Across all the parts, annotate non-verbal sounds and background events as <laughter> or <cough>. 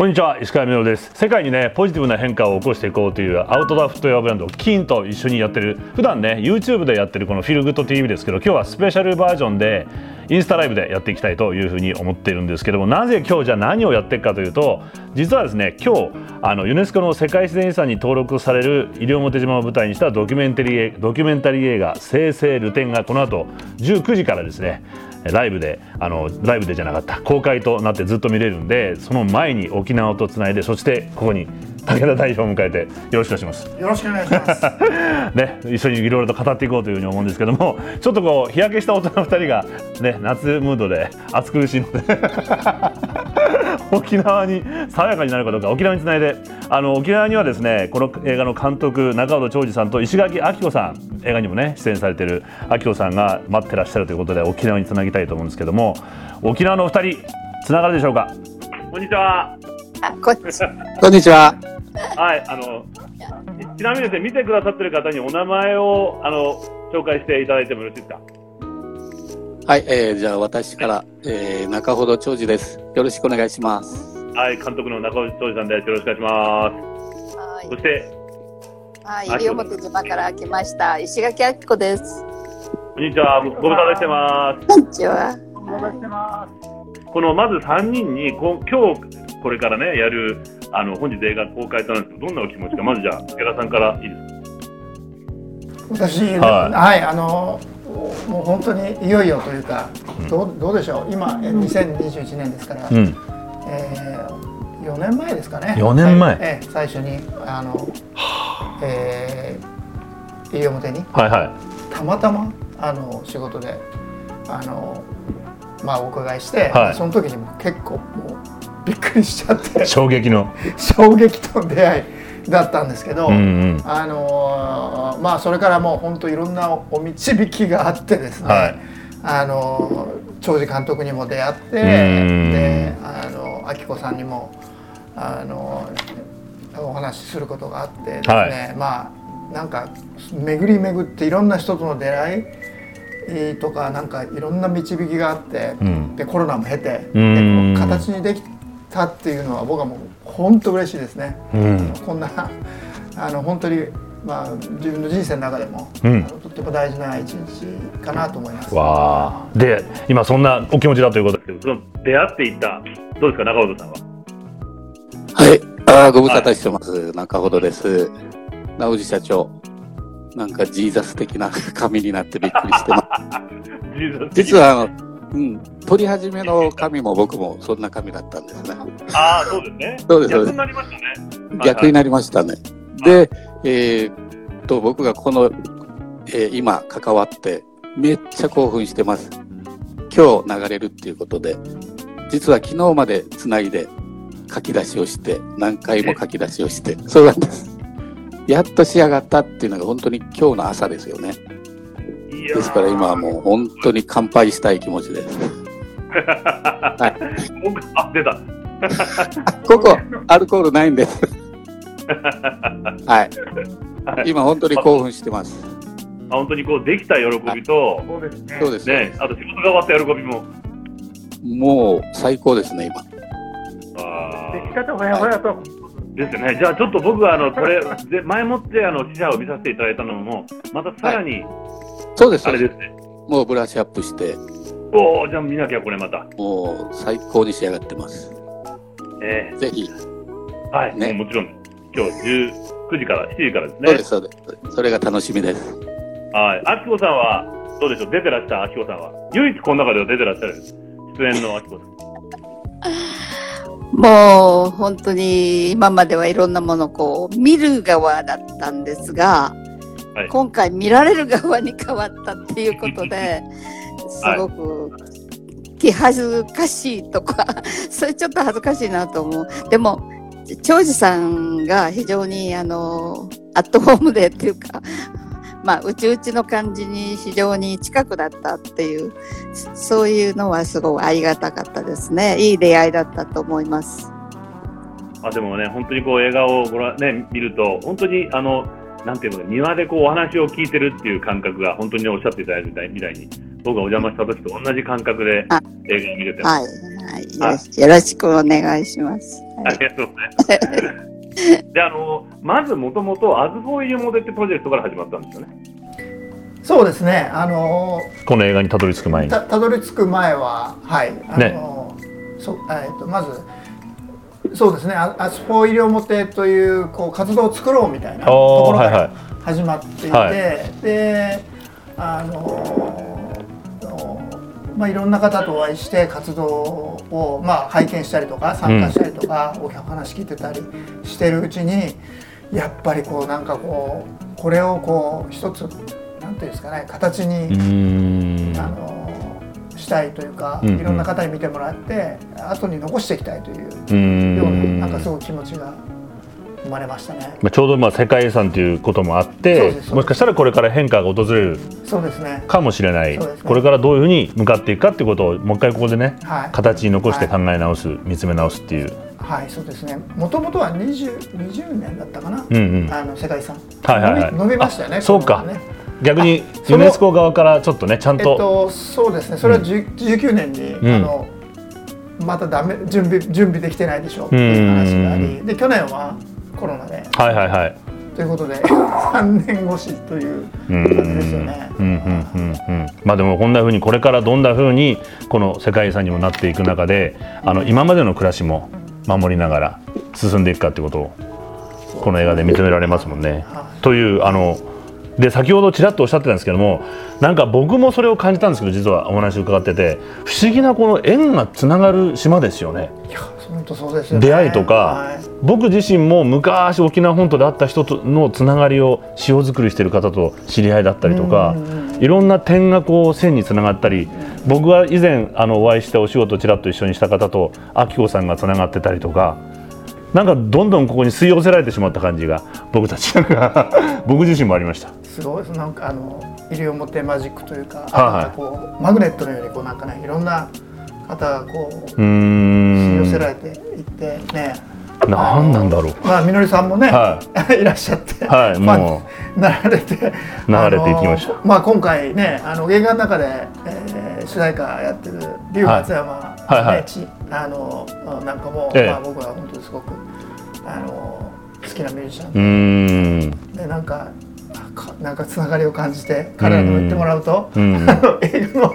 こんにちは石川みのです。世界にねポジティブな変化を起こしていこうというアウトドアフットウェアブランドキンと一緒にやってる普段ね YouTube でやってるこのフィルグッド TV ですけど今日はスペシャルバージョンでインスタライブでやっていきたいというふうに思っているんですけどもなぜ今日じゃ何をやっていくかというと実はですね今日あのユネスコの世界自然遺産に登録される西表島を舞台にしたドキュメンタリードキュメンタリー映画「生成ルテン」がこの後19時からですねライブであのライブでじゃなかった公開となってずっと見れるんでその前に沖縄とつないでそしてここに武田代表を迎えてよろしくお願いします。よろしくお願いします。<laughs> ね、一緒にいろいろと語っていこうというふうに思うんですけども、<laughs> ちょっとこう日焼けした大人2人がね夏ムードで暑苦しいので <laughs> 沖縄に爽やかになるかどうか沖縄につないで、あの沖縄にはですねこの映画の監督中尾長司さんと石垣明子さん映画にもね出演されている明子さんが待ってらっしゃるということで沖縄につなぎたいと思うんですけども、沖縄のお二人つながるでしょうか？こんにちは。あこんにちは。は。はい、あの、ちなみにですね、見てくださってる方にお名前を、あの、紹介していただいてもよろしいですか？はい、えー、じゃあ私から、えー、中ほど長司です。よろしくお願いします。はい、監督の中尾長司さんです。よろしくお願いします。はいそして、はい、西表島から来ました石垣明子です。こんにちは。ご無沙汰してます。こんにちは。このまず3人にこ今日これからねやるあの本日映画公開となるんですけどどんなお気持ちかまずじゃあ池田さんからいいですか？私、ははい。い、あのもう本当にいよいよというか、どうどうでしょう、今、え2021年ですから、うん、えー、4年前ですかね、4年前。はい。ええ最初に、あのえー、西表に、はいはたまたまあの仕事であの、まあ、お伺いして、はい。その時にも結構もうびっくりしちゃってい。、衝撃の。衝撃との出会いだったんですけど。うんうん。あのーまあそれからもう本当いろんなお導きがあってですね、はいあのー長司監督にも出会ってんであの明子さんにもあのーお話しすることがあってですね、はいまあなんか巡り巡っていろんな人との出会いとかなんかいろんな導きがあって、うんでコロナも経てで形にできたっていうのは僕はもう本当嬉しいですね。うん。こんなあの本当にまあ自分の人生の中でも、うんとっても大事な一日かなと思います。わあ。で、今そんなお気持ちだということで。その出会っていったどうですか中尾さんは？はい、あーご無沙汰してます。中ほどです。直司社長。なんかジーザス的な <laughs> 紙になってびっくりしてます。<laughs> 実はあの、うん、撮り始めの紙も僕もそんな紙だったんですね。ああそうですねそうですそうです逆になりましたね逆になりましたね。で、えーっと、僕がこの、えー今関わって、めっちゃ興奮してます。今日流れるっていうことで、実は昨日までつないで書き出しをして、何回も書き出しをして、そうなんです。やっと仕上がったっていうのが本当に今日の朝ですよね。ですから今はもう本当に乾杯したい気持ちです。<laughs> 僕あ出た <laughs> ここ、アルコールないんです。はい。今本当に興奮してます。あ本当にこうできた喜びとそうですね。そうですねあと仕事が終わった喜びももう最高ですね、今。あー出来たてほやほやと。ですよね。じゃあちょっと僕はあのこれで前もってあの試写を見させていただいたのもまたさらにそうです。あれですね。もうブラッシュアップして、おおじゃあ見なきゃこれまた。もう最高に仕上がってます。えぜひ、えはい、ねもうもちろん今日19時から7時からですね。そうです、そうです。それが楽しみです。はい。あきこさんはどうでしょう？出てらしたあきこさんは唯一この中では出てらっしゃる？出演のあきこさん。<laughs> もう本当に今まではいろんなものをこう見る側だったんですが、はい今回見られる側に変わったっていうことで、<laughs> すごく気恥ずかしいとか、<laughs> それちょっと恥ずかしいなと思う。でも、長司さんが非常にあの、アットホームでっていうか、<laughs> まあ、うちうちの感じに非常に近くだったっていう、そういうのはすごいありがたかったですね。いい出会いだったと思います。あでもね本当にこう映画をご覧ね見ると本当にあのなんていうのか庭でこうお話を聞いてるっていう感覚が本当にねおっしゃっていただいたみたいに僕がお邪魔した時と同じ感覚であ映画を見れてます。はい。はい。よろしくお願いします。ありがとうございます。<laughs> で、あの、まずもともと、アズフォーイユモデってプロジェクトから始まったんですよね。そうですねあのこの映画にたどり着く前にたたどり着く前ははいあの、そえっとまずそうですね。アアスフォー医療モテというこう活動を作ろうみたいなところかはいはい。ら始まっていて、はい。であのまあ、いろんな方とお会いして活動を、まあ、拝見したりとか参加したりとか、お話聞いてたりしてるうちにやっぱりこうなんかこうこれをこう一つなんていうんですかね形に、あのしたいというか、いろんな方に見てもらって後に残していきたいというようんななんかすごい気持ちが生まれましたね。まあ、ちょうどまあ世界遺産ということもあってもしかしたらこれから変化が訪れるそうですね。かもしれない、そうですねこれからどういうふうに向かっていくかっていうことをもう一回ここでねはい。形に残して考え直す、見つめ直すっていう、はい、そうですね。もともとは20 20年だったかな？うんうん、あの世界遺産。はいはいはい伸びましたよね。あそうかね逆にユネスコ側からちょっとねちゃんと、えっとそうですね。それは10 19年に、うん。あのまたダメ準備準備できてないでしょうっていう話があうんり、で去年はコロナで。はいはいはい。ということで <laughs> 3年越しといううん。感じですよね。うんうんうんうん。まあでもこんなふうにこれからどんなふうにこの世界遺産にもなっていく中であの今までの暮らしも守りながら進んでいくかってことをこの映画で認められますもんね。はというあので先ほどちらっとおっしゃってたんですけどもなんか僕もそれを感じたんですけど実はお話伺ってて不思議なこの縁がつながる島ですよね。い、いや本当そうですよね。出会いとかはい僕自身も昔沖縄本島で会った人とのつながりを塩作りしてる方と知り合いだったりとかいろんな点がこう線につながったり僕は以前あのお会いしてお仕事ちらっと一緒にした方とあきこさんがつながってたりとかなんかどんどんここに吸い寄せられてしまった感じが僕たち。なんか僕自身もありました。すごいですなんかあの西表マジックというか,、はいはい。こうマグネットのようにこうなんかねいろんな方がこう吸い寄せらんれていってね、なんなんだろう。まあみのりさんもね、、はい。<laughs> らっしゃって、はいもなられて流れていきました。まあ今回ねあの映画の中で、えー、主題歌やってる龍松山、ねはいはい。ちあのなんかも、ええ。まあ僕は本当にすごくあの好きなミュージシャンでなん。かなんかなんかつながりを感じて彼らと言ってもらうと、うん。<laughs> あの映画の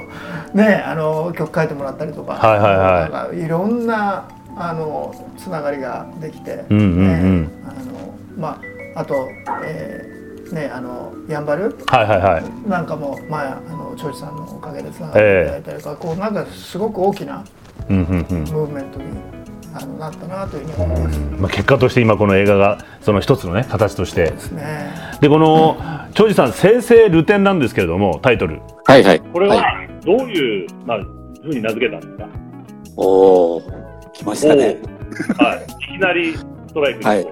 ねあの曲書いてもらったりとか、はいはいはい。なんかいろんなあのつながりができて、うんうんうん。ねあのまああと、えーねあのやんばるはいはいはい。なんかも前あの長司さんのおかげでつながっていただいたりとか、こうなんかすごく大きなうんうんうん。ムーブメントにあのなったなというふうに思います。まあ、結果として今この映画がその一つのね形として。ですね。でこの長司さん「生成ルテン」なんですけれどもタイトル。はいはい。これはい、どういう、まあ、ふうに名付けたんですか？おー、来ましたね。はい。いきなりストライクはい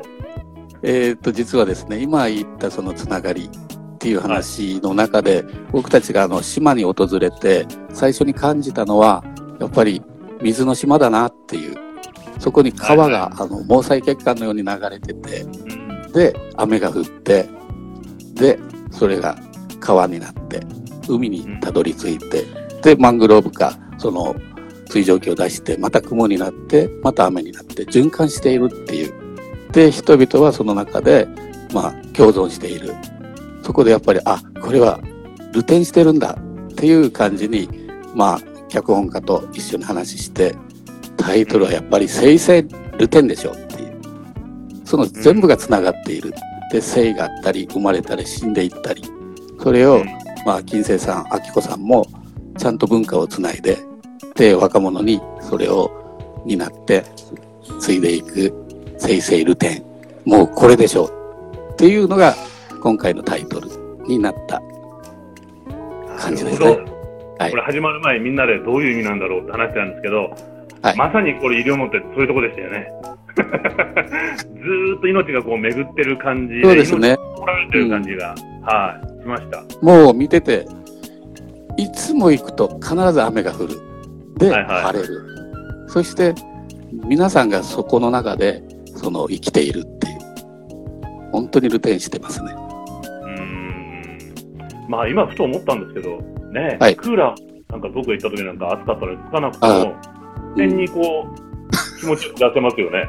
えーっと、実はですね、今言ったそのつながりっていう話の中で、僕たちがあの島に訪れて、最初に感じたのは、やっぱり水の島だなっていう。そこに川が、あの、毛細血管のように流れてて、うんで、雨が降って、で、それが川になって、海にたどり着いて、で、マングローブか、その、水蒸気を出して、また雲になって、また雨になって、循環しているっていう。で、人々はその中で、まあ、共存している。そこでやっぱり、あ、これは、流転してるんだっていう感じに、まあ、脚本家と一緒に話して、タイトルはやっぱり、生成流転でしょっていう。その全部が繋がっている。で、生があったり、生まれたり、死んでいったり。それを、まあ、金星さん、明子さんも、ちゃんと文化をつないで、で、若者にそれを担って、継いでいく、生成ルテン。もうこれでしょう。っていうのが、今回のタイトルになった感じですねはいこれ始まる前みんなでどういう意味なんだろうって話してたんですけど、はいまさにこれ医療持ってそういうとこでしたよね。<laughs> ずーっと命がこう巡ってる感じで、そうですね。取られてる感じが、はい、しました。もう見てて、いつも行くと必ず雨が降る。で、はいはい晴れる。そして、皆さんがそこの中で、その生きているっていう。本当にルテンしてますね。うーん。まあ今ふと思ったんですけど、ね、はいクーラーなんか僕が行った時なんか暑かったのにつかなくてあも、変にこう、気持ち出せますよね。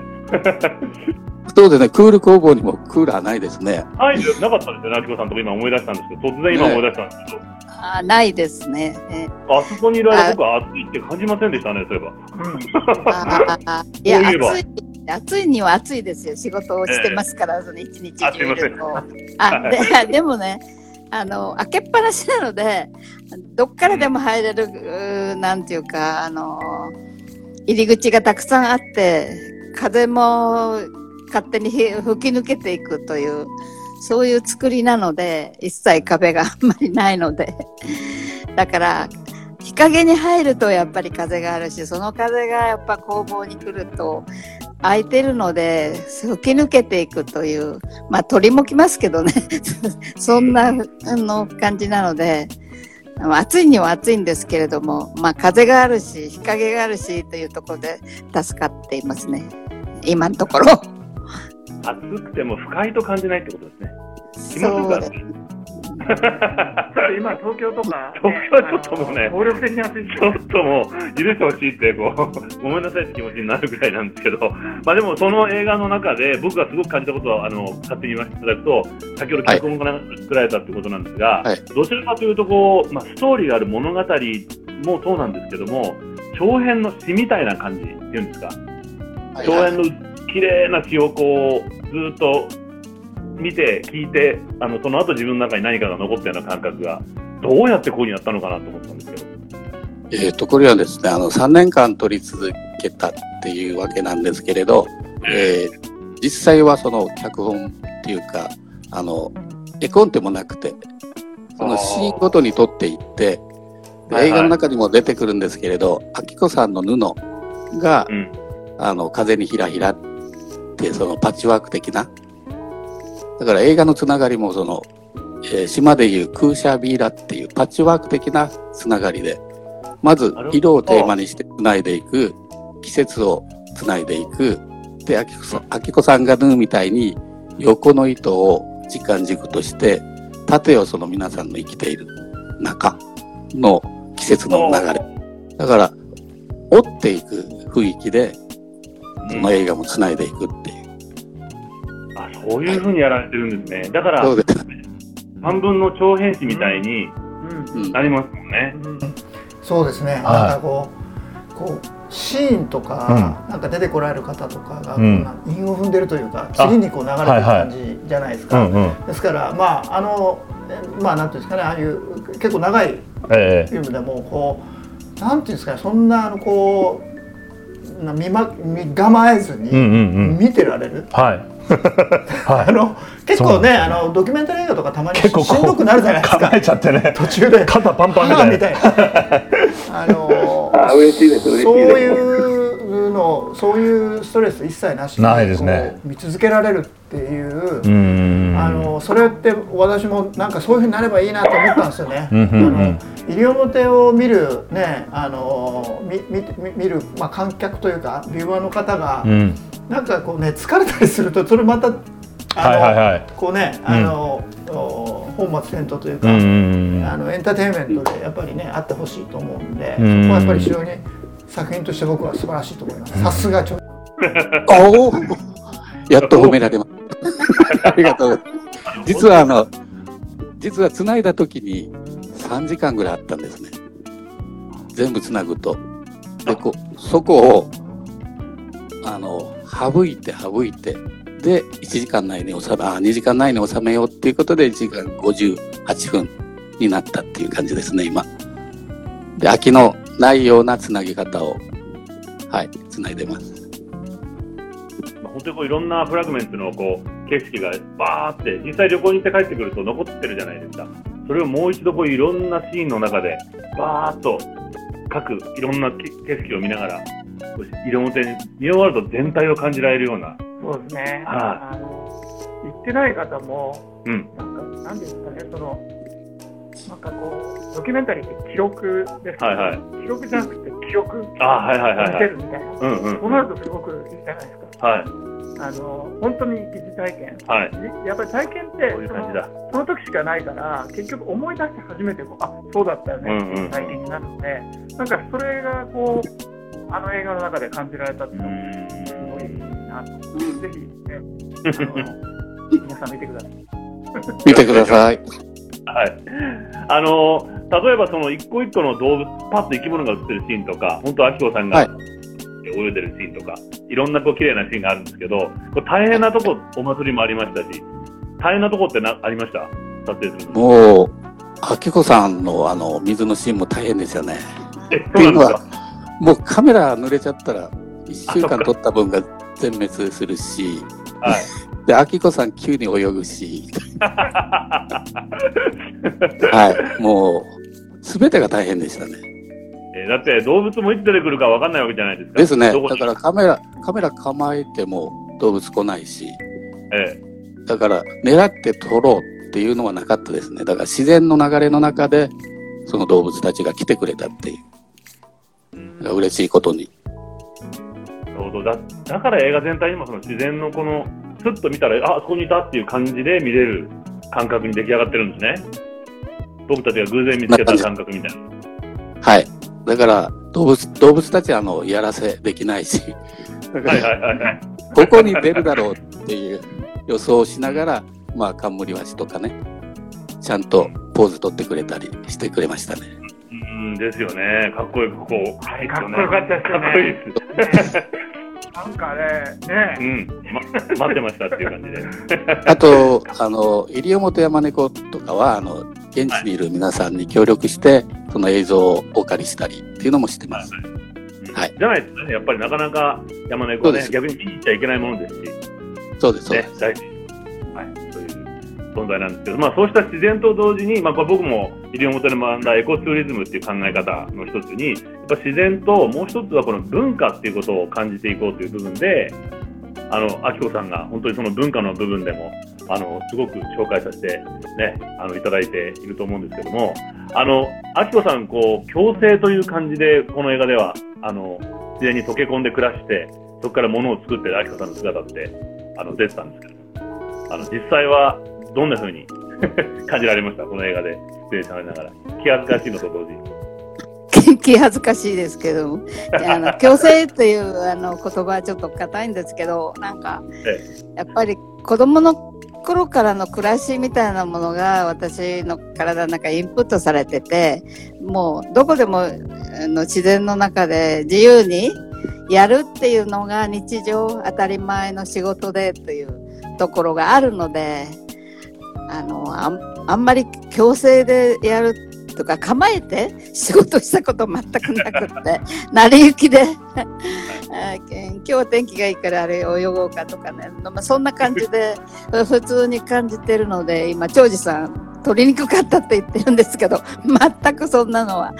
そうですね、クール工房にもクーラーないですね。はい、なかったですよね、あきこさんとこ今思い出したんですけど、突然今思い出したんですけど、あないですね。えあそこにいる間僕は暑いって感じませんでしたね、そういえば。いや暑い暑いには暑いですよ。仕事をしてますから、その一日中いると。あででもねあの開けっぱなしなのでどっからでも入れる、うーなんていうかあの入り口がたくさんあって風も勝手にひ吹き抜けていくというそういう作りなので一切壁があんまりないので。だから日陰に入るとやっぱり風があるしその風がやっぱ工房に来ると空いてるので吹き抜けていくというまあ鳥も来ますけどね。<laughs> そんなの感じなので暑いには暑いんですけれども、まあ、風があるし日陰があるしというところで助かっていますね。今のところ。暑くても不快と感じないってことですね。気持ちよく暑い。<laughs> 今、東京とか、東京はちょっともうね暴力的に暑いちょっともう許してほしいってこうごめんなさいって気持ちになるぐらいなんですけど、まあでもその映画の中で僕がすごく感じたことはあの勝手に言わせていただくと、先ほど脚本が作られたってことなんですが、はい。どちらかというとこう、まあ、ストーリーがある物語もそうなんですけども、長編の詩みたいな感じっていうんですか、はい。長編の綺麗な詩をこうずっと見て聞いて、あのその後自分の中に何かが残ったような感覚がどうやってこうになったのかなと思ったんですけど。えーと、これはですね、あの、3年間撮り続けたっていうわけなんですけれど、えー実際はその脚本っていうか、あの、絵コンテもなくて、そのシーンごとに撮っていって、映画の中にも出てくるんですけれど、あきこさんの布が、うん。あの、風にひらひらって、そのパッチワーク的な。だから映画のつながりもその、えー島でいうクーシャービーラっていうパッチワーク的なつながりで、まず色をテーマにしてつないでいく、季節をつないでいく、で、あきこさん、が縫うみたいに横の糸を時間軸として、縦をその皆さんの生きている中の季節の流れ。だから、追っていく雰囲気で、その映画もつないでいくっていう。あそういうふうにやられてるんですね。だから、そうです。半分の長編誌みたいにうんなりますもんね。そうですね、はいなんかこうこうシーンとか、なんか出てこられる方とかが、うん韻を踏んでるというか次にこう流れてる感じじゃないですか、うんうん。ですからまああのえまあなんていうんですかねああいう結構長いえフィルムでもこうなんていうんですかねそんなあのこうな見,、ま、見構えず。に見てられる、はい。<laughs> はい。あの結構そうねあのドキュメンタリー映画とかたまにしんどくなるじゃないですか構えちゃってね。途中で肩パンパンみたいな。あの <laughs> 嬉しいです、嬉そういうのそういうストレス一切なしにないですね見続けられるっていう、うん。あのそれって私もなんかそういうふうになればいいなと思ったんですよね。うんうんうんあの西表を見るねあのみ見見るまあ観客というかビューワーの方が、うん。なんかこうね疲れたりするとそれまたあの、はいはいはい。こうねあの、お本末転倒というか。うんうんうん。あのエンターテインメントでやっぱりねあってほしいと思うんで、うんそこはやっぱり非常に作品として僕は素晴らしいと思います。さすがちょ <laughs> おおやっと褒められます。<laughs> ありがとうございます。実はあの、実は繋いだ時に3時間ぐらいあったんですね。全部繋ぐと。で、こう、そこを、あの、省いて省いて、で、1時間内に収め、あ、2時間内に収めようっていうことで1時間58分になったっていう感じですね、今。で、飽きのないような繋ぎ方を、はい、繋いでます。まあ本当にこういろんなフラグメントのこう景色がバーって実際旅行に行って帰ってくると残ってるじゃないですかそれをもう一度こういろんなシーンの中でバーっと各いろんなけ景色を見ながら色表に見終わると全体を感じられるような、そうですね。はあの行ってない方もうん、なんかなんていうんですかねそのなんかこうドキュメンタリーって記録ですけど、はいはい。記録じゃなくて記憶あはいはいはいはい。見せるみたいな。うんうん。そうなるとすごくいいじゃないですか。はいあの本当に疑似体験、はい、やっぱり体験ってそういう感じだ。その時しかないから結局思い出して初めてこうあそうだったよねうんうん。っていう体験になるので、なんかそれがこうあの映画の中で感じられたっていうのはすごいなと思って、ぜひ、ね、あの皆さん見てください。<laughs> 見てください。はい、あの例えばその一個一個の動物、パッと生き物が映ってるシーンとか、本当、あきこさんはい。が泳いでるシーンとか、いろんなこう綺麗なシーンがあるんですけど、これ大変なとこ、お祭りもありましたし、大変なとこってなありました？撮影するの。もう、あきこさんのあの、水のシーンも大変ですよね。え、そうなんですか？もうカメラ濡れちゃったら、1週間撮った分が全滅するし、はい。<laughs> で、あきこさん急に泳ぐし、<laughs> はい、もう、すべてが大変でしたね。えだって動物もいつ出てくるかわかんないわけじゃないですか。ですね。だからカメラ、カメラ構えても動物来ないし、えだから狙って撮ろうっていうのはなかったですね。だから自然の流れの中で、その動物たちが来てくれたっていう。だから嬉しいことに。えなるほどだだから映画全体にもその自然のこの、すっと見たら、あ、そこにいたっていう感じで見れる感覚に出来上がってるんですね。僕たちが偶然見つけた感覚みたいな。はい。だから動物、動物たちはあの、やらせできないし、だかはいらはいはいはい。ここに出るだろうっていう予想をしながら、まあ、カンムリワシとかね、ちゃんとポーズ取ってくれたりしてくれましたね。うんですよね。かっこよくこう。はいかっこよかったですよねかっこいいです。なんかね、ねうん、ま、待ってましたっていう感じで。あと、あの、西表山猫とかは、あの、現地にいる皆さんに協力して、その映像をお借りしたりっていうのもしてます。はい。じゃないとね、やっぱりなかなか山猫はね、逆に見に行っちゃいけないものですし、そうです、そうです。、ね。はい、そういう存在なんですけど、まあそうした自然と同時に、まあ僕も西表で学んだエコツーリズムっていう考え方の一つに、やっぱ自然ともう一つはこの文化っていうことを感じていこうという部分で、あの、あきこさんが本当にその文化の部分でも、あの、すごく紹介させてね、あの、いただいていると思うんですけども、あの、あきこさん、こう、共生という感じで、この映画では、あの、自然に溶け込んで暮らして、そこから物を作ってるあきこさんの姿って、あの、出てたんですけど、あの、実際は、どんな風に <laughs> 感じられました？この映画で出演されながら。気恥ずかしいのと同時に。<laughs> 気恥ずかしいですけどもあの共生っていうあの言葉はちょっと硬いんですけどなんかやっぱり子供の頃からの暮らしみたいなものが私の体の中インプットされててもうどこでもの自然の中で自由にやるっていうのが日常当たり前の仕事でというところがあるのであのあんあんまり強制でやるとか構えて仕事したこと全くなくって <laughs> 成り行きで。あ今日は天気がいいからあれ泳ごうかとかね、まあ、そんな感じで <laughs> 普通に感じてるので今長司さん取りにくかったって言ってるんですけど <laughs> 全くそんなのは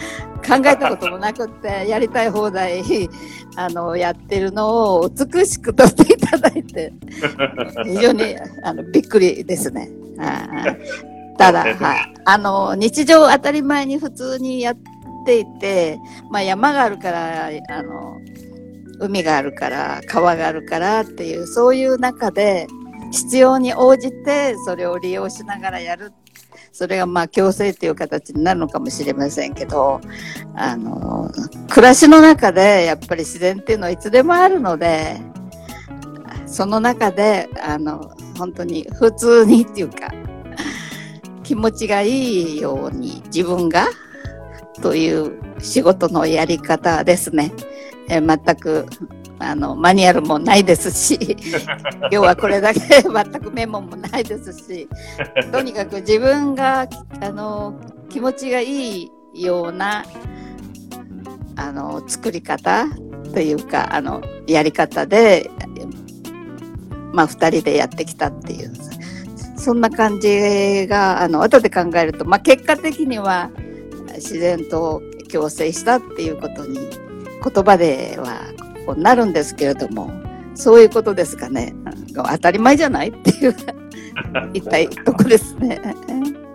考えたこともなくってやりたい放題あのやってるのを美しく撮っていただいて非常にあのびっくりですね。ただ、<laughs> はい、あの日常当たり前に普通にやっていて、まあ、山があるからあの海があるから川があるからっていうそういう中で必要に応じてそれを利用しながらやる。それがまあ強制っていう形になるのかもしれませんけどあの暮らしの中でやっぱり自然っていうのはいつでもあるのでその中であの本当に普通にっていうか気持ちがいいように自分がという仕事のやり方ですね。え全くあのマニュアルもないですし <laughs> 今日はこれだけ全くメモもないですしとにかく自分があの気持ちがいいようなあの作り方というかあのやり方で、まあ、2人でやってきたっていうそんな感じがあの後で考えると、まあ、結果的には自然と共生したっていうことに言葉ではこうなるんですけれどもそういうことですかね当たり前じゃないっていう <laughs> 一体とこですね。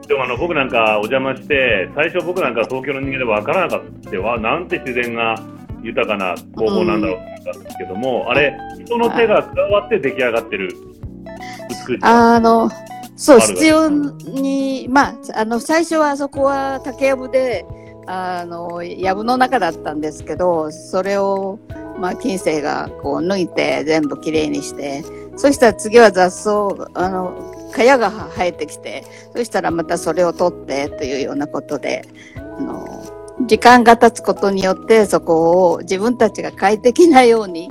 でもあの僕なんかお邪魔して最初僕なんか東京の人間で分からなかったわなんて自然が豊かな工法なんだろうと思ったんですけども、あれ、人の手が加わって出来上がってる美しさ。あの、そう、必要に、まあ、あの、最初はあそこは竹やぶで、あの、やぶの中だったんですけど、それを、まあ、金星がこう抜いて全部きれいにして、そしたら次は雑草、あの、かやが生えてきて、そしたらまたそれを取ってというようなことで、あの、時間が経つことによってそこを自分たちが快適なように、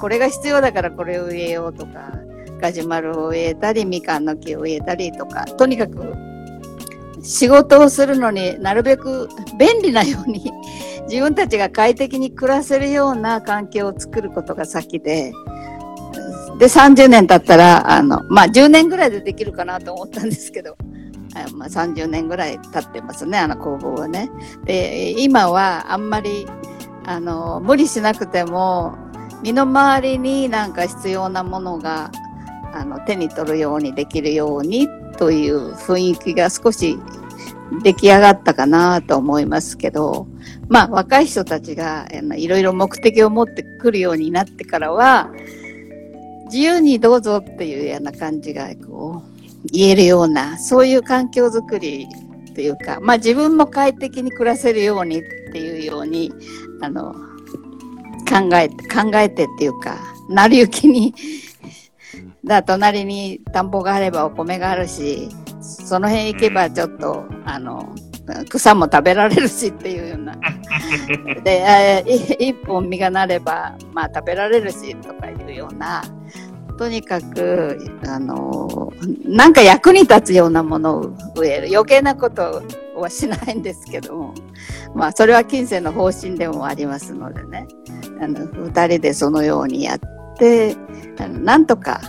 これが必要だからこれを植えようとか、ガジュマルを植えたり、みかんの木を植えたりとか、とにかく仕事をするのになるべく便利なように自分たちが快適に暮らせるような環境を作ることが先で、で、30年経ったら、あの、まあ、10年ぐらいでできるかなと思ったんですけど、あまあ、30年ぐらい経ってますね、あの工房はね。で、今はあんまり、あの、無理しなくても、身の回りになんか必要なものが、あの、手に取るようにできるようにという雰囲気が少し出来上がったかなと思いますけど、まあ若い人たちがいろいろ目的を持ってくるようになってからは、自由にどうぞっていうような感じがこう言えるような、そういう環境づくりというか、まあ自分も快適に暮らせるようにっていうように、あの、考えて、考えてっていうか、成り行きにだ隣に田んぼがあればお米があるし、その辺行けばちょっと、あの、草も食べられるしっていうような。<laughs> で、一本実がなれば、まあ食べられるしとかいうような、とにかく、あの、なんか役に立つようなものを植える。余計なことはしないんですけども、まあそれは金銭の方針でもありますのでね、あの、二人でそのようにやって、なんとか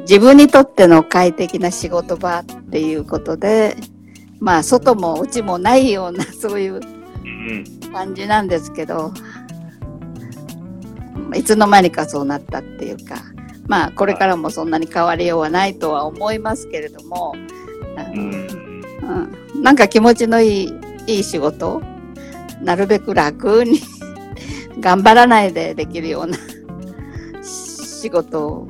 自分にとっての快適な仕事場っていうことで、まあ外も内もないような <laughs> そういう感じなんですけど、いつの間にかそうなったっていうか、まあこれからもそんなに変わりようはないとは思いますけれども、あのうんうん、なんか気持ちのいいいい仕事なるべく楽に頑張らないでできるような仕事を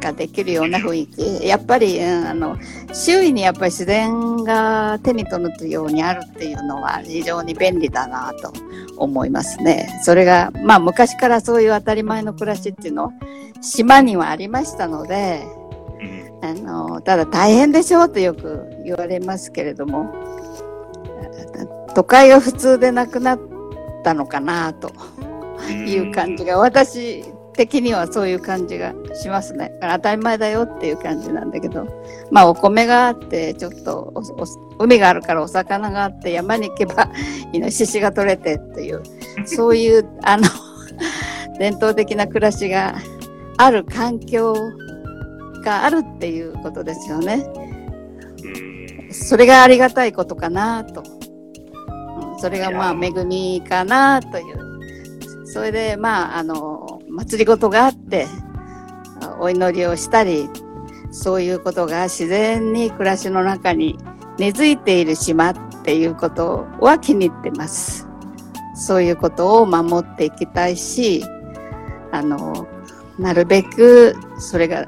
ができるような雰囲気。やっぱり、うん、あの周囲にやっぱり自然が手に取るようにあるっていうのは非常に便利だなと思いますね。それがまあ昔からそういう当たり前の暮らしっていうのは島にはありましたので、うん。あの、ただ大変でしょうとよく言われますけれども、都会が普通でなくなったのかなという感じが、私的にはそういう感じがしますね。当たり前だよっていう感じなんだけど、まあお米があって、ちょっと海があるからお魚があって、山に行けば <laughs> イノシシが取れてっていう、そういう、あの、<laughs> 伝統的な暮らしがある環境があるっていうことですよね。うんそれがありがたいことかなと。うんそれがまあ恵みかなという。それでまああの、祭りごとがあって、お祈りをしたり、そういうことが自然に暮らしの中に根付いている島っていうことは気に入ってます。そういうことを守っていきたいし、あの、なるべくそれが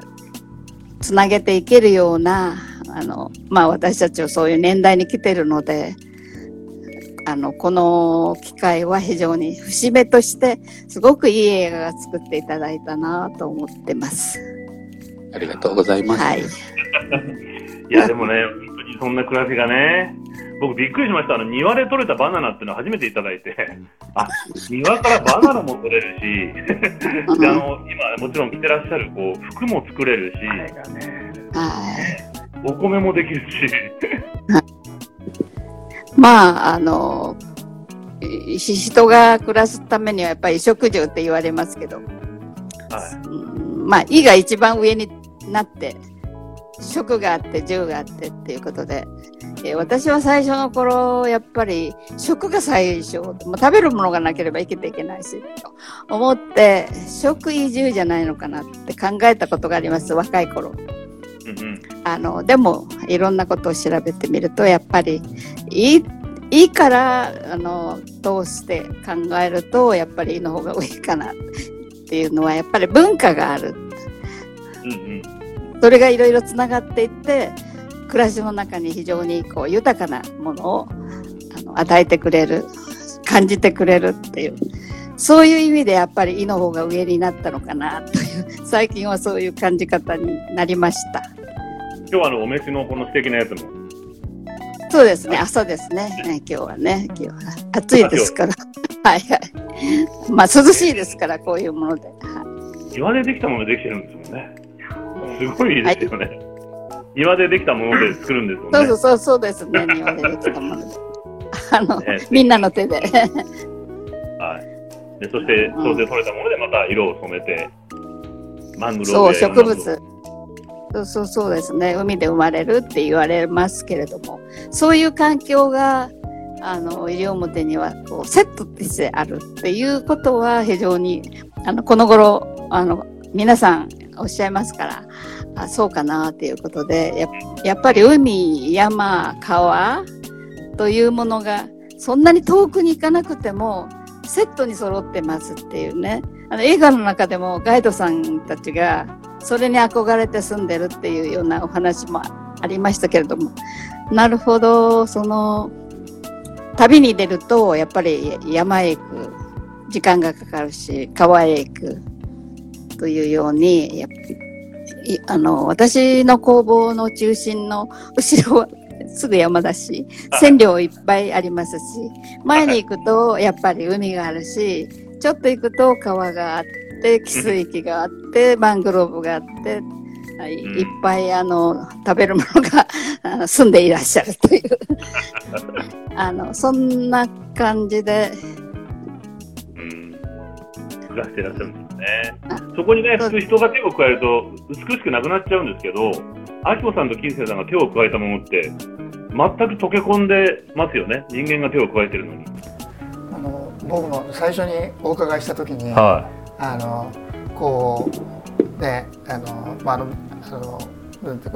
つなげていけるような、あの、まあ私たちはそういう年代に来てるので、あの、この機会は非常に節目として、すごくいい映画が作っていただいたなと思ってます。ありがとうございます。はい。いや、<laughs> でもね、本当にそんな暮らしがね、僕びっくりしました。あの、庭で採れたバナナっていうのを初めていただいて、あ、庭からバナナも取れるし、で、あの、今もちろん着てらっしゃる、こう、服も作れるし、はい。お米もできるし、まあ、あの、い人が暮らすためにはやっぱり衣食住って言われますけど、はい。うんまあ、意が一番上になって、食があって、住があってっていうことで、えー私は最初の頃、やっぱり食が最初、もう食べるものがなければ生きていけないし、と思って、食移住じゃないのかなって考えたことがあります、若い頃。うんうん。あの、でも、いろんなことを調べてみると、やっぱり、いい、いいからあの通して考えるとやっぱりいの方が上かなっていうのはやっぱり文化がある。うんうん。それがいろいろつながっていって暮らしの中に非常にこう豊かなものをあの与えてくれる感じてくれるっていうそういう意味でやっぱり「い」の方が上になったのかなという最近はそういう感じ方になりました。今日はあのお召しのこの素敵なやつも。そうですね。朝ですね。ね今日はね。今日は。暑いですから。はいはい。まあ涼しいですからこういうもので、はい。岩でできたものでできてるんですもんね。すごいですよね。岩でできたもので作るんですもんね。そうそうそうそうですね。庭でできたもので。あのね <laughs> みんなの手で。はい。でそして、うんそれで取れたものでまた色を染めて、マングローブそう、や植物。そうそうそうですね。海で生まれるって言われますけれども、そういう環境が、あの、西表にはこうセットとしてあるっていうことは非常に、あの、この頃、あの、皆さんおっしゃいますから、あそうかなっていうことでや、やっぱり海、山、川というものが、そんなに遠くに行かなくても、セットに揃ってますっていうね。あの映画の中でもガイドさんたちがそれに憧れて住んでるっていうようなお話もありましたけれどもなるほどその旅に出るとやっぱり山へ行く時間がかかるし川へ行くというようにやっぱりあの私の工房の中心の後ろはすぐ山だし線量いっぱいありますし前に行くとやっぱり海があるしちょっと行くと川があって汽水域があってマングローブがあってはい。いっぱいあの食べるものが <laughs> あの住んでいらっしゃるという。<laughs> あのそんな感じで。うん。暮らしてらっしゃるね。そこにね、普通人が手を加えると美しくなくなっちゃうんですけど、あきこさんと金星さんが手を加えたものって、全く溶け込んでますよね。人間が手を加えてるのに。あの僕も最初にお伺いした時に、はあのこうねあのまああのあの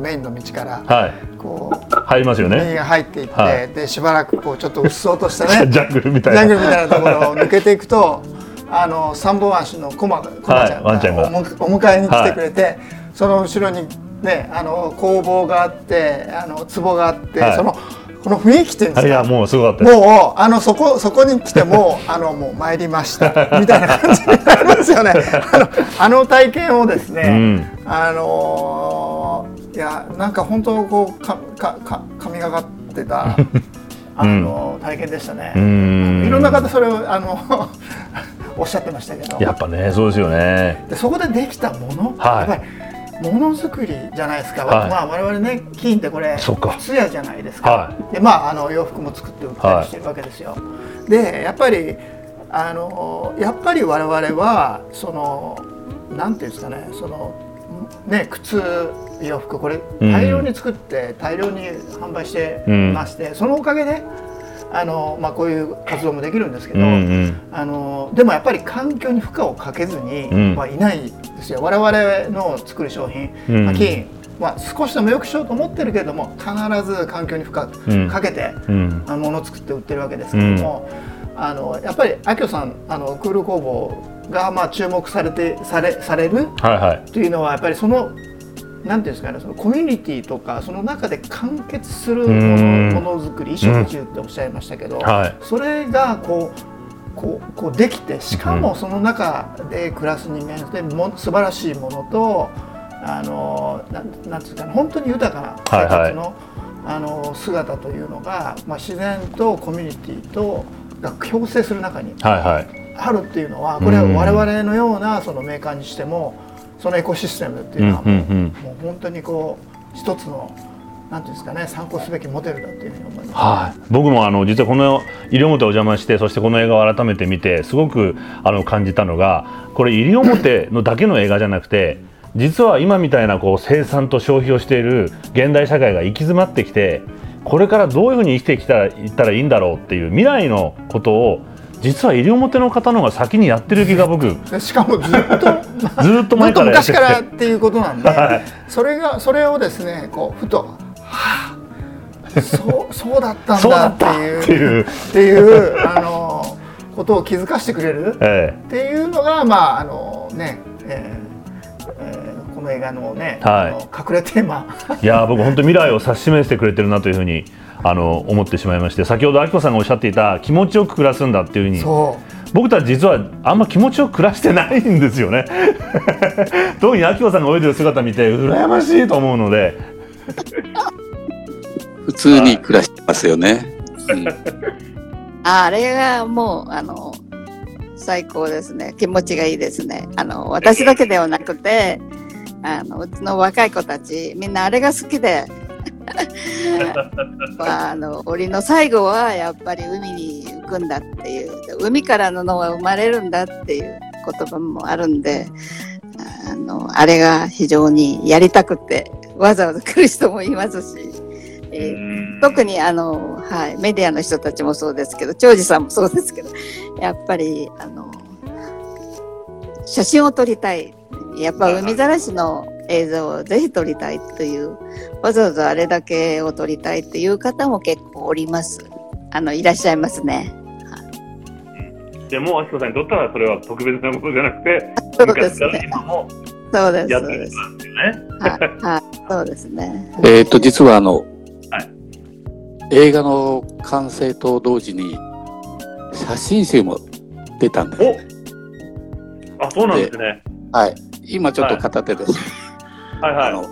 メインの道からい。はい。こう入りますよね。右が入っていって、はいでしばらくこうちょっとうっそうとしたね <laughs> ジャングルみたいな。ジャングルみたいなところを抜けていくとあの三本足のコマコマちゃんががおむお迎えに来てくれて、その後ろにねあの工房があってあの壺があって、はいそのこの雰囲気っていうんですか？いやもうすごかった。もうあのそこそこに来てもうあのもう参りました <laughs> みたいな感じになりますよね。あのあの体験をですね、うん。あのーいやなんか本当こうかかか神がかってた <laughs> あの、体験でしたね。うん。いろんな方それをあのおっしゃってましたけど、やっぱねそうですよね。でそこでできたもの、はい。やっぱりものづくりじゃないですか。はい。まあ我々ね金ってこれそっか。靴屋じゃないですか。はでまああの洋服も作って売ったりしてるわけですよ。でやっぱりあのやっぱり我々はそのなんていうんですかねそのね靴洋服これうん。大量に作って大量に販売してまして、そのおかげであのまあこういう活動もできるんですけうど。んうん。あのでもやっぱり環境に負荷をかけずにうんはいないですよ、我々の作る商品、うんまあ金は少しでも良くしようと思ってるけれども必ず環境に負うん荷かけて、うん。あのものを作って売ってるわけですけども、あのやっぱりあきょさんあのクール工房がまあ注目されてされされるはいはい。というのはやっぱりそのなんていうんですかねそのコミュニティとかその中で完結するもうんのものづくり衣食住っておっしゃいましたけど、はい。それがこうこうこうできてしかもその中で暮らす人間でも素晴らしいものとあのなんなんつうかな本当に豊かな生活の,、あの姿というのが、まあ、自然とコミュニティとが共生する中にはいはい。あるっていうのはこれは我々のようなそのメーカーにしてもそのエコシステムっていうのはもう,、もう本当にこう一つのなんていうんですかね参考すべきモデルだというふうに思います、はい、僕もあの実はこの西表お邪魔してそしてこの映画を改めて見てすごくあの感じたのがこれ西表のだけの映画じゃなくて実は今みたいなこう生産と消費をしている現代社会が行き詰まってきてこれからどういうふうに生きてきたらいったらいいんだろうっていう未来のことを実は西表の方の方が先にやってる気が僕。しかもずっと。<laughs> っと前ずっとから昔からっていうことなんで、はい。それがそれをですねこうふとはあそうそうだったんだだってった！っていういう、っていうあのことを気づかせてくれる。えっていうのがまああのね、えーえーこの映画のね、はい。あの隠れテーマ。えいやー僕本当未来を指し示してくれてるなというふうにあの思ってしまいまして先ほどあきこさんがおっしゃっていた気持ちよく暮らすんだっていうふうにそ僕たち実はあんま気持ちよく暮らしてないんですよね <laughs> 特にあきこさんが泳いでる姿見て羨ましいと思うので <laughs> 普通に暮らしてますよね。うん <laughs> あれがもう、あの、最高ですね。気持ちがいいですね。あの、私だけではなくて、あの、うちの若い子たち、みんなあれが好きで、<laughs> まあ、あの、檻の最後はやっぱり海に浮くんだっていう、海からののは生まれるんだっていう言葉もあるんで、あの、あれが非常にやりたくて、わざわざ来る人もいますし、えー特にあの、はい、メディアの人たちもそうですけど、長司さんもそうですけど、やっぱり、あの、写真を撮りたい。やっぱ海ざらしの映像をぜひ撮りたいという、わざわざあれだけを撮りたいっていう方も結構おります。あの、いらっしゃいますね。でも、あきこさんにとったらそれは特別なことじゃなくて、そうです昔からね。今もそうです。やっ。てるんですよね。はい、はい、そうですね。えっと、実はあの、はい映画の完成と同時に、写真集も出たんですね。あ、そうなんですね。はい。今ちょっと片手です。はいはい。あの、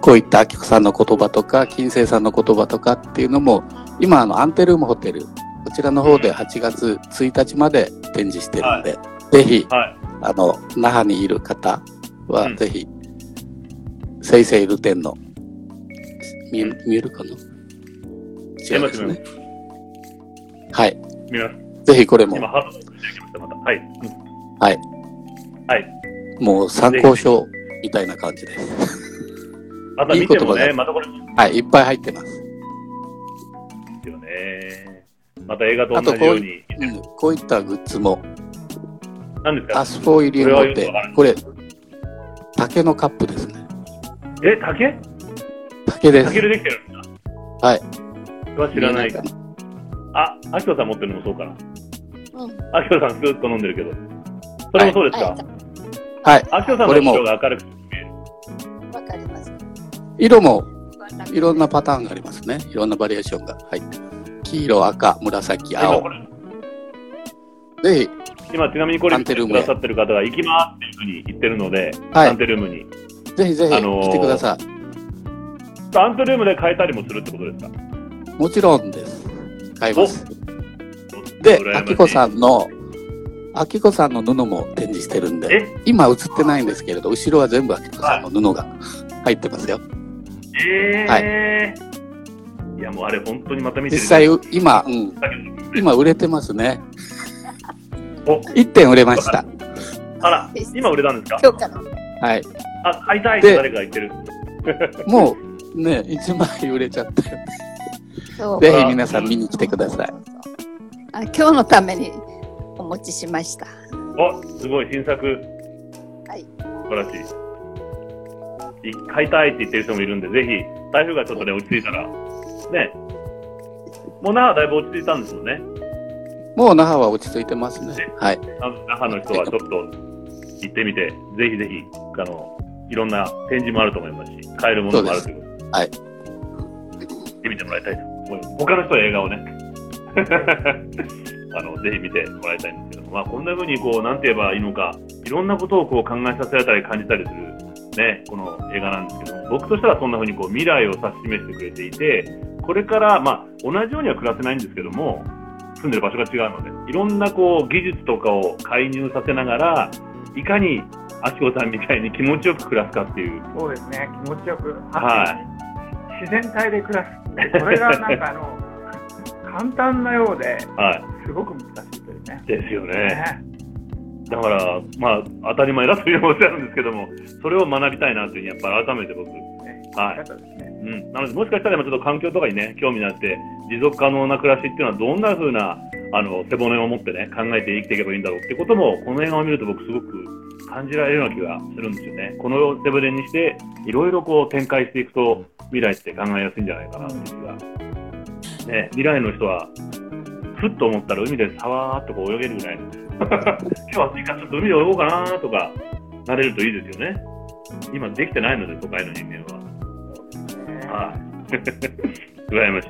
こういったあきこさんの言葉とか、金星さんの言葉とかっていうのも、今あの、アンテルームホテル、こちらの方で8月1日まで展示してるんで、ぜひ、はい。あの、那覇にいる方はうんぜひ、セイセイル店の、見え見えるかな？見えます違いね。はい。見ます。ぜひこれも今、、ハードできました、また。はい。うんはい。はい。もう参考書みたいな感じです。また見てもね、いい言葉だまたこれではい、いっぱい入ってます。すよね。また映画と同じように。い,、うん、こういったグッズも、何ですか？アスフォイリウムってこれ竹のカップですね。え、竹？竹です。竹でできてるんですかはい。は知らないか。あ、あきこさん持ってるのもそうかな。うん。あきこさんスーッと飲んでるけど。それもそうですか、はい。あきこさんのこれも色が明るく見える。わかります。色もいろんなパターンがありますね。いろんなバリエーションが入ってます。黄色、赤、紫、青ぜひ、今ちなみにこれアンテルームへくださってる方が行きますっていうふうに言ってるので、はいアンテルームに。ぜひぜひあのー来てくださアンテルームで変えたりもするってことですか？い。もちろんです。買います。おであきこさんの、あきこさんの布も展示してるんで、え？今映ってないんですけれど、後ろは全部あきこさんの布が入ってますよ。えー、い、やもうあれ本当にまた見てる実際、今、うん、今売れてますね。お1点売れました。あら、今売れたんですか？今日から。はい。あ、買いたいって誰かが言ってる。もうね、1枚売れちゃって。そうぜひ皆さん見に来てください。あ今日のためにお持ちしました。お、すごい新作。はい。素晴らしい。い買いたいって言ってる人もいるんで、ぜひ、台風がちょっとね、落ち着いたら、ね。もう那覇だいぶ落ち着いたんですもんね。もう那覇は落ち着いてますね。はい。なので那覇の人はちょっと行ってみて、ぜひぜひ、あの、いろんな展示もあると思いますし、買えるものもあるということで、はい。行ってみてもらいたいと思います。他の人は映画をね、あの、ぜひ見てもらいたいんですけども、まあ、こんな風にこう、なんて言えばいいのか、いろんなことをこう考えさせられたり感じたりする、ね、この映画なんですけども、僕としてはそんな風にこう、未来を指し示してくれていて、これから、まあ、同じようには暮らせないんですけども、住んでる場所が違うので、いろんなこう、技術とかを介入させながら、いかに、あきこさんみたいに気持ちよく暮らすかっていう、そうですね、気持ちよく、は自然体で暮らす。それがなんかあの、<laughs> 簡単なようで、はすごく難しいというね。い。ですよね。ねだから、まあ、当たり前だというおっしゃるんですけども、それを学びたいなというふうに、やっぱり改めて僕、ねはい。うん、なので、もしかしたら今ちょっと環境とかにね、興味があって、持続可能な暮らしっていうのはどんな風な、あの、背骨を持ってね、考えて生きていけばいいんだろうっていうことも、この映画を見ると僕すごく感じられるような気がするんですよね。この背骨にして、いろいろこう展開していくと、未来って考えやすいんじゃないかなっていう気が。ね、未来の人は、ふっと思ったら海でさわーっとこう泳げるぐらい。<laughs> 今日暑いからちょっと海で泳ごうかなとか、なれるといいですよね。今できてないので、都会の人間は。はい。<laughs> 羨ましい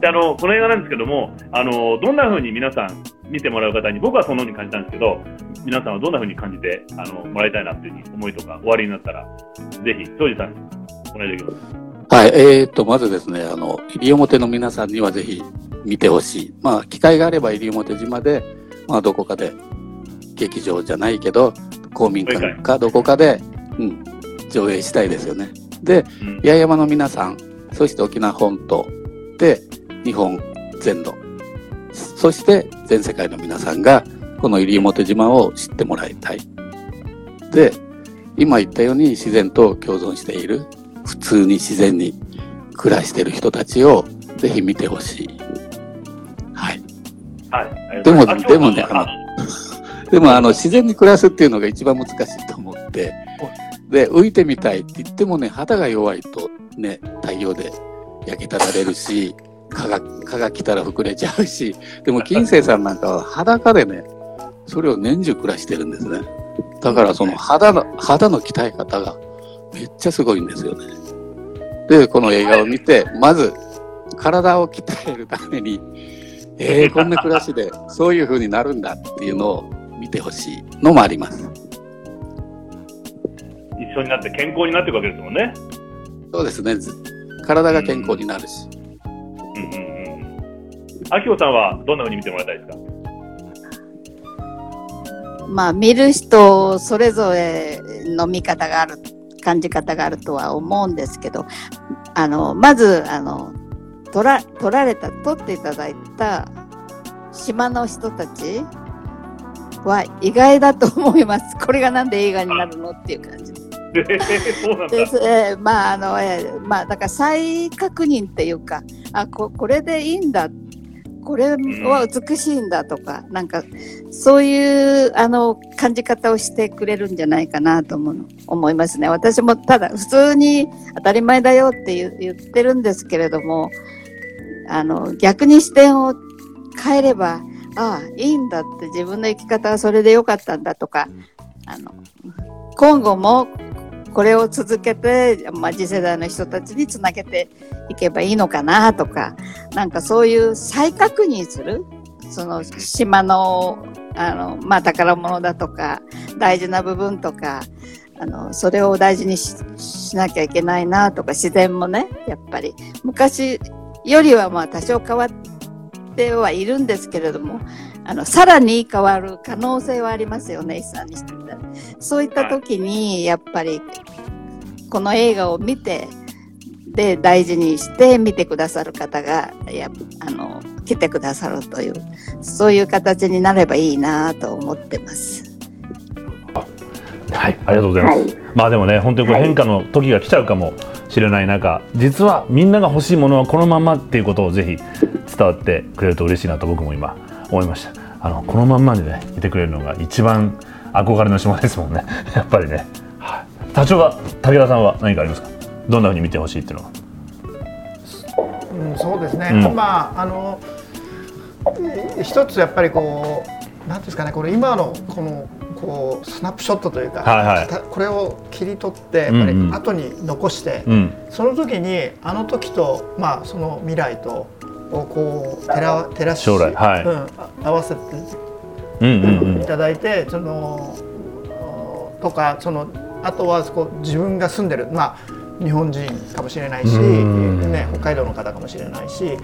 で。あのこの映画なんですけども、あのどんな風に皆さん見てもらう方に、僕はそのように感じたんですけど、皆さんはどんな風に感じてあのもらいたいなっていううに思いとか、終わりになったら、ぜひ、庄司さん、お願いできます。はい、えー、と、まずですね、あの、西表の皆さんにはぜひ見てほしい。まあ、機会があれば西表島で、まあ、どこかで、劇場じゃないけど、公民館かどこかで、うん、上映したいですよね。で、うん八重山の皆さん、そして沖縄本島で、日本全土、そして全世界の皆さんが、この西表島を知ってもらいたい。で、今言ったように自然と共存している、普通に自然に暮らしている人たちをぜひ見てほしい。はい。でもあでもねあの <laughs> でもあの自然に暮らすっていうのが一番難しいと思って、で、浮いてみたいって言ってもね、肌が弱いとね、太陽で焼きただれるし、<laughs> 蚊が、蚊が来たら膨れちゃうし、でも金星さんなんかは裸でね、それを年中暮らしてるんですね。だからその肌の、肌の鍛え方がめっちゃすごいんですよね。で、この映画を見て、まず体を鍛えるために、えー、こんな暮らしでそういう風になるんだっていうのを見てほしいのもあります。一緒になって健康になっていくわけですもんね。そうですね。ず体が健康になるし。うんうんうん。あきこさんはどんな風に見てもらいたいですか？まあ見る人それぞれの見方がある感じ方があるとは思うんですけどあのまずあの撮ら撮られた撮っていただいた島の人たちは意外だと思います。<laughs> これがなんで映画になるのっていう感じでそうなんだ。です。えーまああの、えーまあだから再確認っていうかあここれでいいんだこれは美しいんだとか、なんかそういうあの感じ方をしてくれるんじゃないかなと思う思いますね。私もただ普通に当たり前だよって言ってるんですけれどもあの逆に視点を変えればああいいんだって自分の生き方はそれでよかったんだとかあの今後もこれを続けて、まあ、次世代の人たちにつなげていけばいいのかなとかなんかそういう再確認するその島のあの、まあ、宝物だとか大事な部分とかあのそれを大事にししなきゃいけないなとか自然もねやっぱり昔よりはまあ多少変わってはいるんですけれどもあのさらに変わる可能性はありますよね一さんにしてみたら。そういった時にやっぱりこの映画を見てで大事にして見てくださる方がやあの来てくださるというそういう形になればいいなと思ってます。はい、ありがとうございます。まあでもね、本当にこれ変化の時が来ちゃうかもしれない中、実はみんなが欲しいものはこのまんまっていうことをぜひ伝わってくれると嬉しいなと僕も今思いました。あのこのまんまでねいてくれるのが一番憧れの島ですもんね。<laughs> やっぱりね。はい。社長が武田さんは何かありますか？どんな風に見てほしいっていうのは？うん、そうですね、うんまああのえ一つやっぱりこうなんですかねこれ今のこのこうスナップショットというか、はいはいたこれを切り取ってやっぱりうんうん後に残して、うん。その時にあの時とまあその未来とをこう照ら照らし将来はいうん、あ合わせてうんうんうん。いただいて、そのとかそのあとはこう自分が住んでるまあ日本人かもしれないし、うんね、北海道の方かもしれないし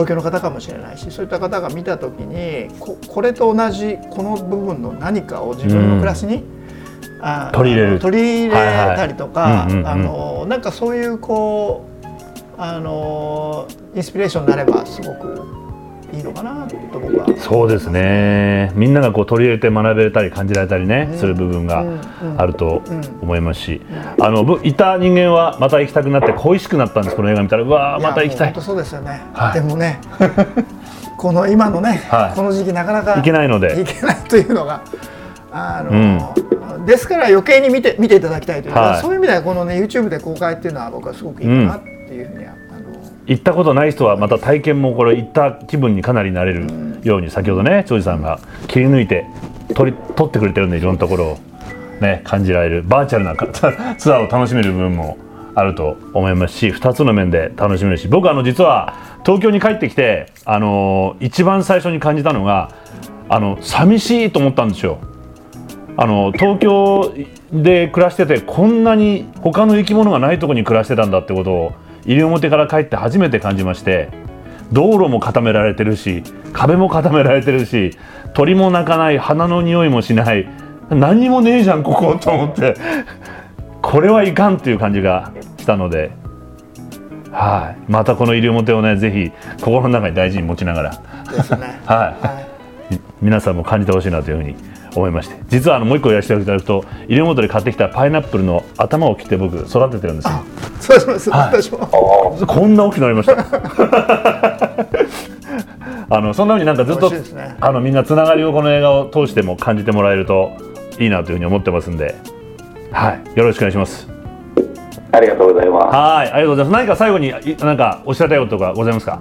東京の方かもしれないしそういった方が見た時にここれと同じこの部分の何かを自分の暮らしに、あ取り入れる。取り入れたりとか、なんかそういうこうあのインスピレーションになればすごくいいのかなと僕は。そうですね。みんながこう取り入れて学べたり感じられたりね、うん。する部分があるとうん思いますし、あのぶいた人間はまた行きたくなって恋しくなったんですこの映画見たら。うわーまた行きたい。そうですよね。はい。でもね、<laughs> この今のね、はい。この時期なかなか行けないので。行けないというのがあの、ですから余計に見て見ていただきたいというか、はい。そういう意味ではこのね YouTube で公開っていうのは僕はすごくいいかなっていうふうには、行ったことない人はまた体験もこれ行った気分にかなりなれるように先ほどね長司さんが切り抜いて撮り撮ってくれてるんでいろんなところをね感じられるバーチャルなツアーを楽しめる部分もあると思いますし2つの面で楽しめるし僕あの実は東京に帰ってきてあの一番最初に感じたのがあの寂しいと思ったんですよ。あの東京で暮らしててこんなに他の生き物がないところに暮らしてたんだってことを西表から帰って初めて感じまして道路も固められてるし壁も固められてるし鳥も鳴かない花の匂いもしない何にもねえじゃんここと思ってこれはいかんっていう感じがしたので。はい、またこの西表をねぜひ心の中に大事に持ちながら、ね。<laughs> はい、はい。皆さんも感じてほしいなというふうに思いまして実はあのもう一個やらせていただくと西表で買ってきたパイナップルの頭を切って僕育ててるんですよそうそうそう、はい。私も。こんな大きくなりました。<laughs> あのそんなふうになんかずっ美と、ね。あのみんなつながりをこの映画を通しても感じてもらえるといいなというふうに思ってますんで。はい。よろしくお願いします。ありがとうございます。はい。ありがとうございます。何か最後にいなんかおっしゃりたいことがございますか？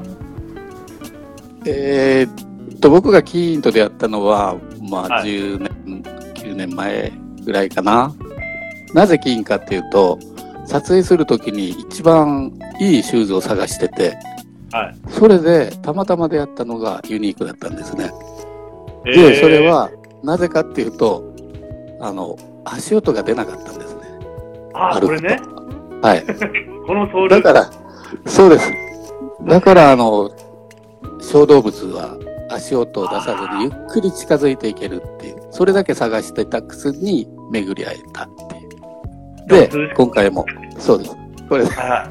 えーっと、僕がキーンと出会ったのは、まあ、はい。10年、9年前ぐらいかな。なぜキーンかっていうと、撮影するときに一番いいシューズを探してて、はいそれでたまたま出会ったのがユニークだったんですね。えで、ーそれは、なぜかっていうと、あの、足音が出なかったんですね。歩くとあこれねはい。<laughs> このソウルだから、そうです。だから、あの、小動物は足音を出さずにゆっくり近づいていけるっていう、それだけ探してたくせに巡り会えた。で、今回も、そうです。これで、は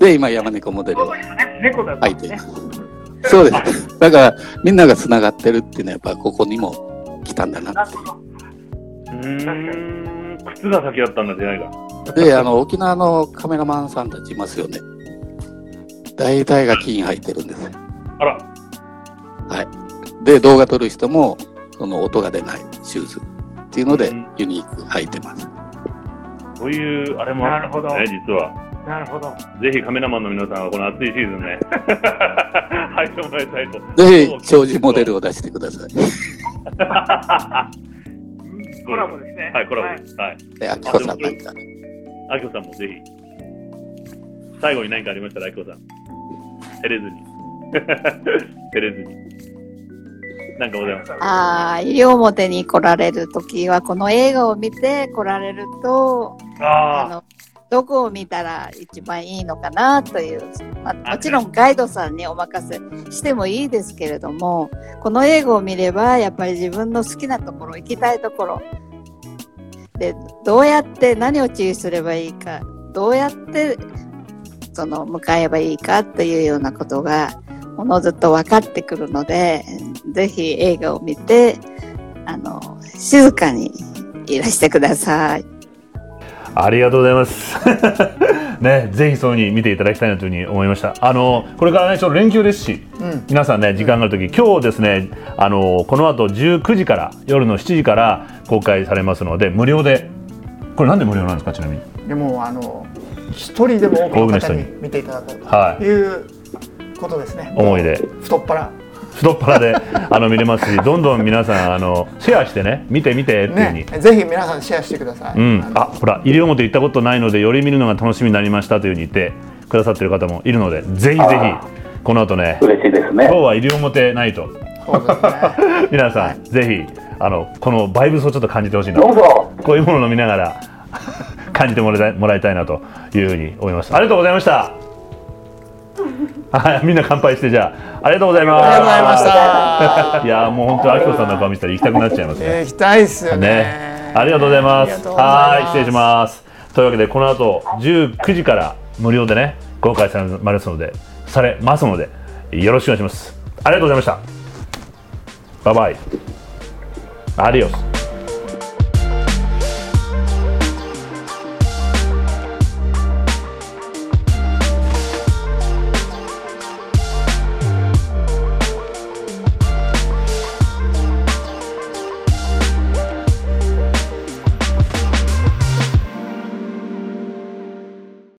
で、今山猫モデルを猫だったんですね履いています。そうです。だから、みんなが繋がってるっていうのは、やっぱここにも来たんだなっていう。ん靴が先だったんだじゃないかで、あの、沖縄のカメラマンさんたちいますよね。大体が金履いてるんですよ。あらで、動画撮る人も、その音が出ないシューズっていうのでうん、ユニーク履いてます。そういうあれもあったんですなね実は。なるほど。ぜひカメラマンの皆さんはこの暑いシーズンね <laughs> 履いてもらいたいと。ぜひ、長寿モデルを出してください。<laughs> コラボですね。はいコラボです。はい。で、あきこさんなんか。あきこさんもぜひ。最後に何かありましたらあきこさん。照れずに。<laughs> 照れずに。何かございますか？ああ、西表に来られるときは、この映画を見て来られると、ああの、どこを見たら一番いいのかなという、まあ、もちろんガイドさんにお任せしてもいいですけれども、この映画を見れば、やっぱり自分の好きなところ、行きたいところ、で、どうやって何を注意すればいいか、どうやって、その、向かえばいいかというようなことが、おのずと分かってくるので、ぜひ映画を見て、あの、静かにいらしてください。ありがとうございます。<laughs> ね、ぜひそういうふうに見ていただきたいなというふうに思いました。あのこれからねちょっと連休ですし、うん皆さんね時間がある時、今日ですねあのこの後19時から夜の7時から公開されますので無料で。これなんで無料なんですかちなみに？でもあの一人でも多くの方に見ていただこうはいということですね。思いで太っ腹。太っ腹であの見れますし、どんどん皆さんあのシェアしてね見て見てっていうふうに。ね、ぜひ皆さんシェアしてください。うん、のあほら西表行ったことないのでより見るのが楽しみになりましたというふうに言ってくださってる方もいるのでぜひぜひこの後ね嬉しいですね今日は西表ナイトそうですね。<laughs> 皆さん、ぜひあのこのバイブスをちょっと感じてほしいなどうぞ。こういうものを飲みながら感じてもらいたいもらいたいなというふうに思いますありがとうございましたは <laughs> いみんな乾杯してじゃあありがとうございますありがとうございました。<laughs> いやーもう本当あきこさんの顔見せたら行きたくなっちゃいますねえー行きたいっすよね。ね、ありがとうございます。ありがとうございますはい、失礼します。というわけで、この後19時から無料でね、公開されますので、されますので、よろしくお願いします。ありがとうございました。バイバイ。アディオス。